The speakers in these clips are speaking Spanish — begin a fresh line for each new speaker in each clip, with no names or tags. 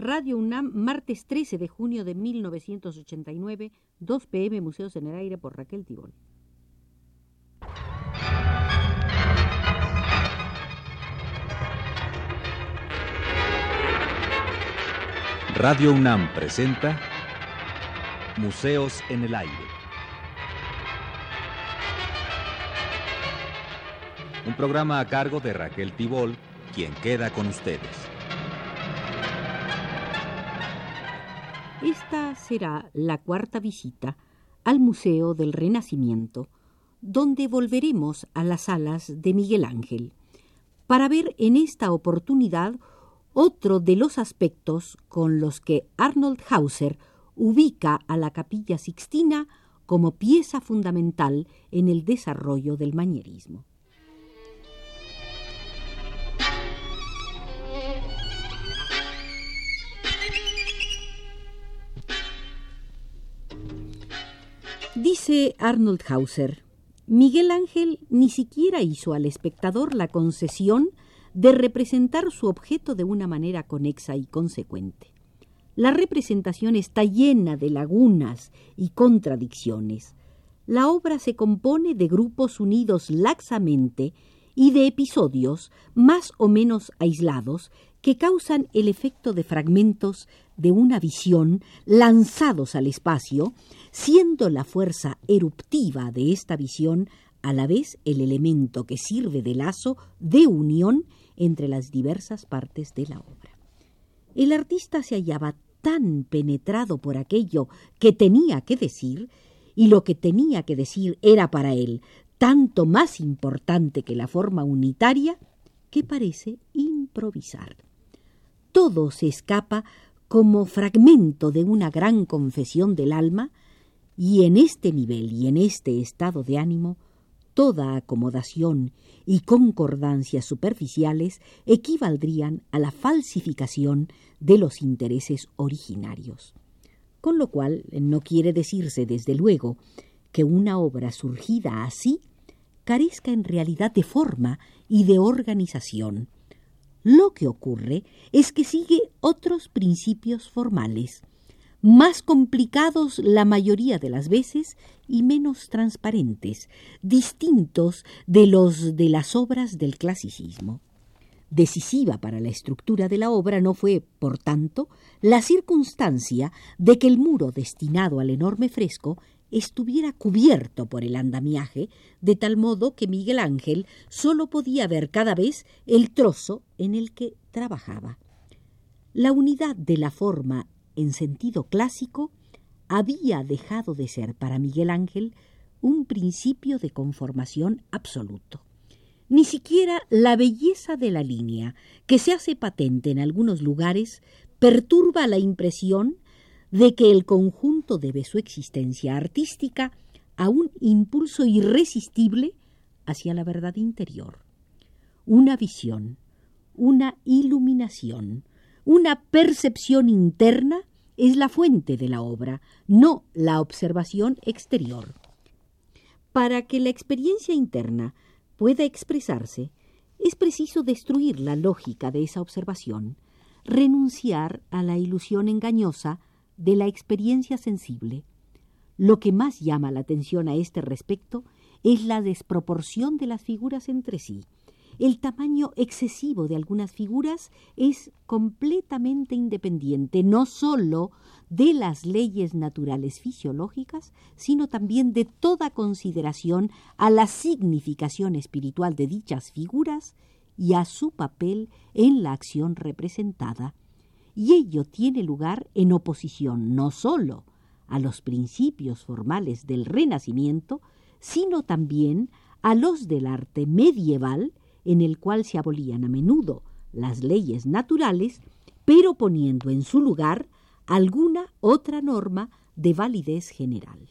Radio UNAM, martes 13 de junio de 1989, 2 pm, Museos en el Aire por Raquel Tibol.
Radio UNAM presenta Museos en el Aire. Un programa a cargo de Raquel Tibol, quien queda con ustedes.
Esta será la cuarta visita al Museo del Renacimiento, donde volveremos a las salas de Miguel Ángel, para ver en esta oportunidad otro de los aspectos con los que Arnold Hauser ubica a la capilla sixtina como pieza fundamental en el desarrollo del manierismo. Dice Arnold Hauser, Miguel Ángel ni siquiera hizo al espectador la concesión de representar su objeto de una manera conexa y consecuente. La representación está llena de lagunas y contradicciones. La obra se compone de grupos unidos laxamente y de episodios más o menos aislados que causan el efecto de fragmentos de una visión lanzados al espacio, siendo la fuerza eruptiva de esta visión a la vez el elemento que sirve de lazo de unión entre las diversas partes de la obra. El artista se hallaba tan penetrado por aquello que tenía que decir, y lo que tenía que decir era para él tanto más importante que la forma unitaria, que parece improvisar todo se escapa como fragmento de una gran confesión del alma, y en este nivel y en este estado de ánimo, toda acomodación y concordancia superficiales equivaldrían a la falsificación de los intereses originarios. Con lo cual no quiere decirse, desde luego, que una obra surgida así carezca en realidad de forma y de organización, lo que ocurre es que sigue otros principios formales, más complicados la mayoría de las veces y menos transparentes, distintos de los de las obras del clasicismo. Decisiva para la estructura de la obra no fue, por tanto, la circunstancia de que el muro destinado al enorme fresco estuviera cubierto por el andamiaje, de tal modo que Miguel Ángel sólo podía ver cada vez el trozo en el que trabajaba. La unidad de la forma en sentido clásico había dejado de ser para Miguel Ángel un principio de conformación absoluto. Ni siquiera la belleza de la línea, que se hace patente en algunos lugares, perturba la impresión de que el conjunto debe su existencia artística a un impulso irresistible hacia la verdad interior. Una visión, una iluminación, una percepción interna es la fuente de la obra, no la observación exterior. Para que la experiencia interna pueda expresarse, es preciso destruir la lógica de esa observación, renunciar a la ilusión engañosa de la experiencia sensible. Lo que más llama la atención a este respecto es la desproporción de las figuras entre sí. El tamaño excesivo de algunas figuras es completamente independiente no sólo de las leyes naturales fisiológicas, sino también de toda consideración a la significación espiritual de dichas figuras y a su papel en la acción representada y ello tiene lugar en oposición no sólo a los principios formales del Renacimiento, sino también a los del arte medieval, en el cual se abolían a menudo las leyes naturales, pero poniendo en su lugar alguna otra norma de validez general.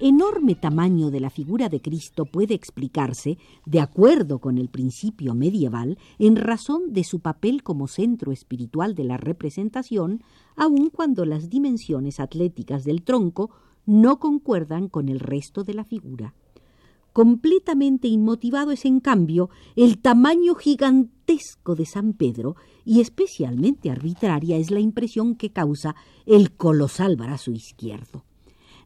Enorme tamaño de la figura de Cristo puede explicarse, de acuerdo con el principio medieval, en razón de su papel como centro espiritual de la representación, aun cuando las dimensiones atléticas del tronco no concuerdan con el resto de la figura. Completamente inmotivado es, en cambio, el tamaño gigantesco de San Pedro y especialmente arbitraria es la impresión que causa el colosal brazo izquierdo.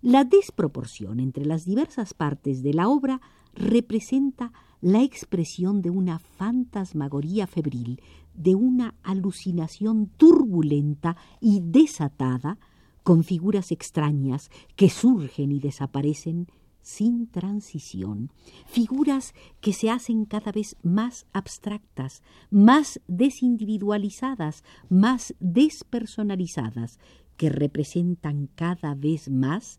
La desproporción entre las diversas partes de la obra representa la expresión de una fantasmagoría febril, de una alucinación turbulenta y desatada, con figuras extrañas que surgen y desaparecen sin transición, figuras que se hacen cada vez más abstractas, más desindividualizadas, más despersonalizadas, que representan cada vez más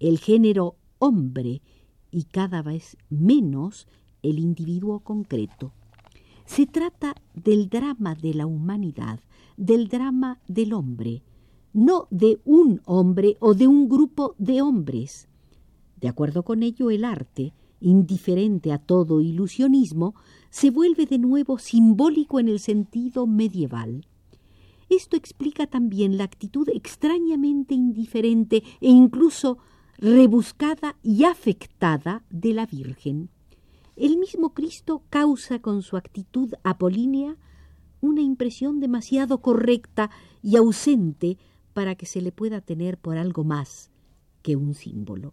el género hombre y cada vez menos el individuo concreto. Se trata del drama de la humanidad, del drama del hombre, no de un hombre o de un grupo de hombres. De acuerdo con ello, el arte, indiferente a todo ilusionismo, se vuelve de nuevo simbólico en el sentido medieval. Esto explica también la actitud extrañamente indiferente e incluso rebuscada y afectada de la Virgen. El mismo Cristo causa con su actitud apolínea una impresión demasiado correcta y ausente para que se le pueda tener por algo más que un símbolo.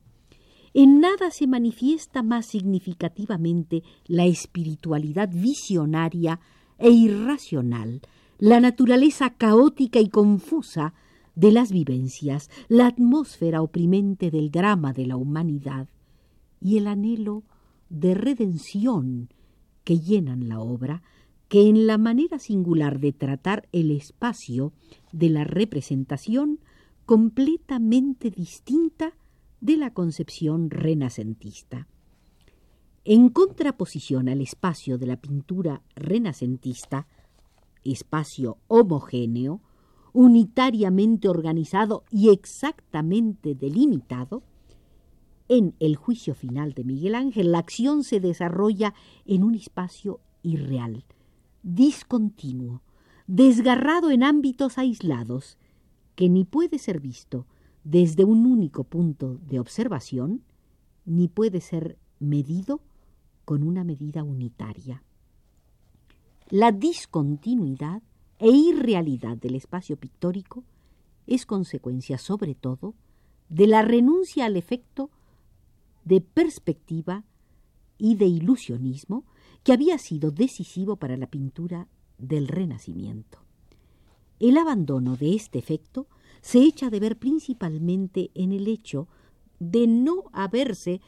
En nada se manifiesta más significativamente la espiritualidad visionaria e irracional, la naturaleza caótica y confusa de las vivencias, la atmósfera oprimente del drama de la humanidad y el anhelo de redención que llenan la obra, que en la manera singular de tratar el espacio de la representación completamente distinta de la concepción renacentista. En contraposición al espacio de la pintura renacentista, espacio homogéneo, unitariamente organizado y exactamente delimitado, en el juicio final de Miguel Ángel la acción se desarrolla en un espacio irreal, discontinuo, desgarrado en ámbitos aislados, que ni puede ser visto desde un único punto de observación, ni puede ser medido con una medida unitaria. La discontinuidad e irrealidad del espacio pictórico es consecuencia sobre todo de la renuncia al efecto de perspectiva y de ilusionismo que había sido decisivo para la pintura del Renacimiento. El abandono de este efecto se echa de ver principalmente en el hecho de no haberse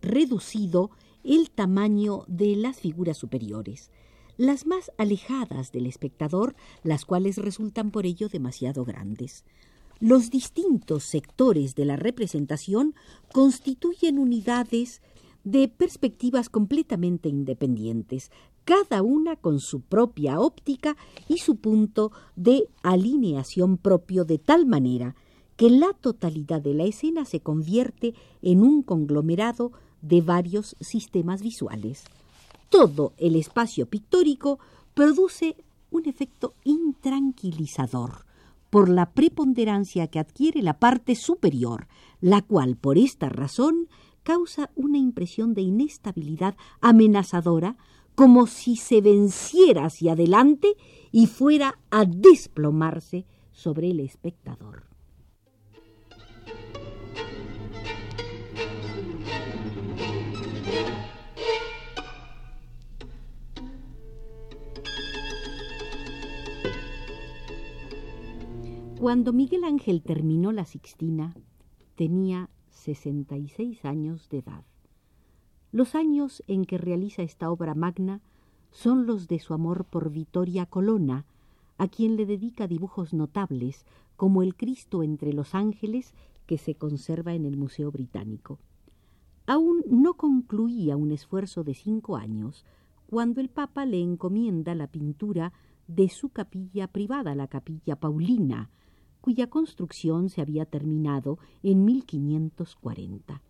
reducido el tamaño de las figuras superiores, las más alejadas del espectador, las cuales resultan por ello demasiado grandes. Los distintos sectores de la representación constituyen unidades de perspectivas completamente independientes, cada una con su propia óptica y su punto de alineación propio de tal manera que la totalidad de la escena se convierte en un conglomerado de varios sistemas visuales todo el espacio pictórico produce un efecto intranquilizador por la preponderancia que adquiere la parte superior, la cual por esta razón causa una impresión de inestabilidad amenazadora como si se venciera hacia adelante y fuera a desplomarse sobre el espectador. Cuando Miguel Ángel terminó la Sixtina, tenía 66 años de edad. Los años en que realiza esta obra magna son los de su amor por Vittoria Colonna, a quien le dedica dibujos notables, como el Cristo entre los ángeles que se conserva en el Museo Británico. Aún no concluía un esfuerzo de cinco años cuando el Papa le encomienda la pintura de su capilla privada, la capilla Paulina, cuya construcción se había terminado en 1540.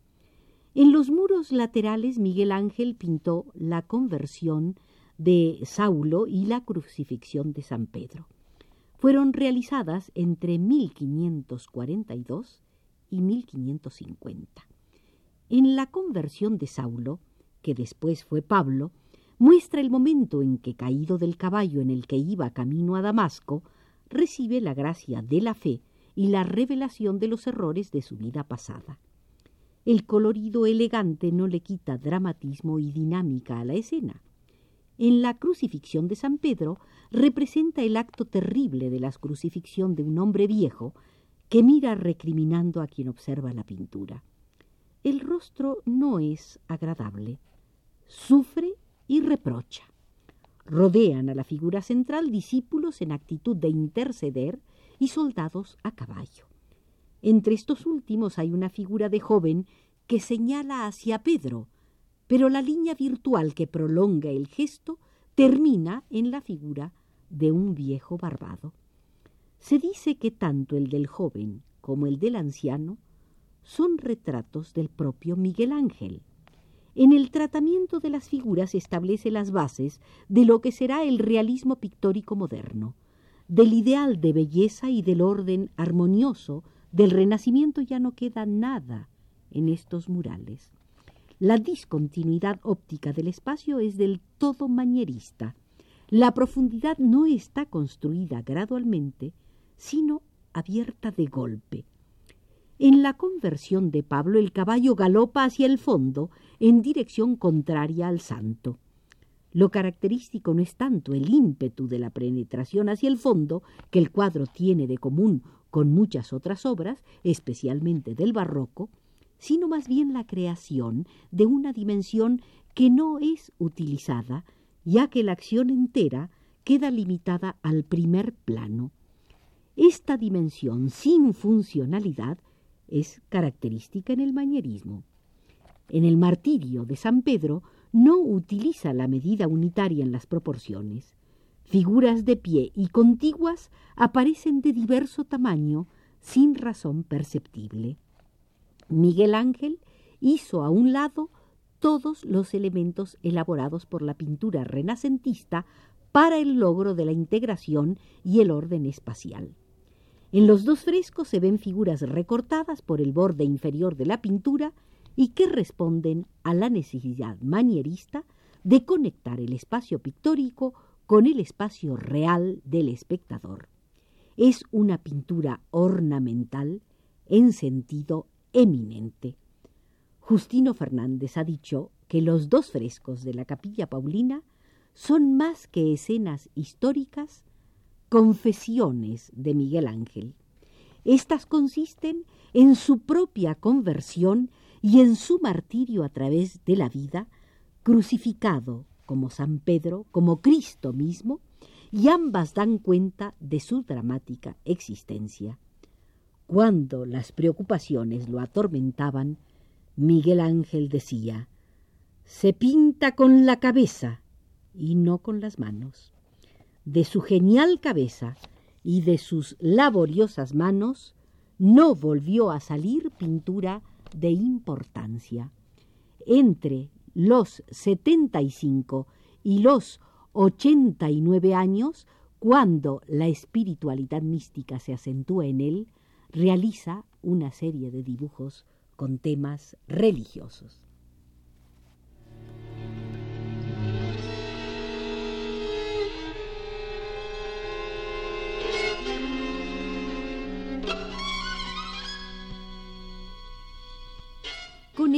En los muros laterales Miguel Ángel pintó la conversión de Saulo y la crucifixión de San Pedro. Fueron realizadas entre 1542 y 1550. En la conversión de Saulo, que después fue Pablo, muestra el momento en que, caído del caballo en el que iba camino a Damasco, recibe la gracia de la fe y la revelación de los errores de su vida pasada. El colorido elegante no le quita dramatismo y dinámica a la escena. En la crucifixión de San Pedro representa el acto terrible de la crucifixión de un hombre viejo que mira recriminando a quien observa la pintura. El rostro no es agradable, sufre y reprocha. Rodean a la figura central discípulos en actitud de interceder y soldados a caballo. Entre estos últimos hay una figura de joven que señala hacia Pedro, pero la línea virtual que prolonga el gesto termina en la figura de un viejo barbado. Se dice que tanto el del joven como el del anciano son retratos del propio Miguel Ángel. En el tratamiento de las figuras establece las bases de lo que será el realismo pictórico moderno. Del ideal de belleza y del orden armonioso del Renacimiento ya no queda nada en estos murales. La discontinuidad óptica del espacio es del todo manierista. La profundidad no está construida gradualmente, sino abierta de golpe, en la conversión de Pablo el caballo galopa hacia el fondo en dirección contraria al santo. Lo característico no es tanto el ímpetu de la penetración hacia el fondo, que el cuadro tiene de común con muchas otras obras, especialmente del barroco, sino más bien la creación de una dimensión que no es utilizada, ya que la acción entera queda limitada al primer plano. Esta dimensión sin funcionalidad es característica en el manierismo. En el martirio de San Pedro no utiliza la medida unitaria en las proporciones. Figuras de pie y contiguas aparecen de diverso tamaño sin razón perceptible. Miguel Ángel hizo a un lado todos los elementos elaborados por la pintura renacentista para el logro de la integración y el orden espacial. En los dos frescos se ven figuras recortadas por el borde inferior de la pintura y que responden a la necesidad manierista de conectar el espacio pictórico con el espacio real del espectador. Es una pintura ornamental en sentido eminente. Justino Fernández ha dicho que los dos frescos de la capilla Paulina son más que escenas históricas, confesiones de Miguel Ángel. Estas consisten en su propia conversión y en su martirio a través de la vida, crucificado como San Pedro, como Cristo mismo, y ambas dan cuenta de su dramática existencia. Cuando las preocupaciones lo atormentaban, Miguel Ángel decía, se pinta con la cabeza y no con las manos de su genial cabeza y de sus laboriosas manos, no volvió a salir pintura de importancia. Entre los 75 y los 89 años, cuando la espiritualidad mística se acentúa en él, realiza una serie de dibujos con temas religiosos.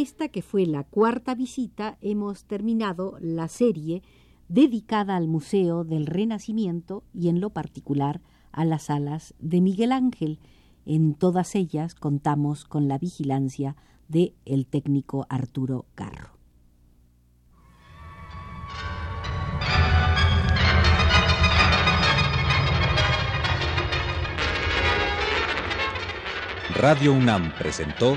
Esta, que fue la cuarta visita, hemos terminado la serie dedicada al Museo del Renacimiento y en lo particular a las salas de Miguel Ángel. En todas ellas contamos con la vigilancia de el técnico Arturo Carro.
Radio UNAM presentó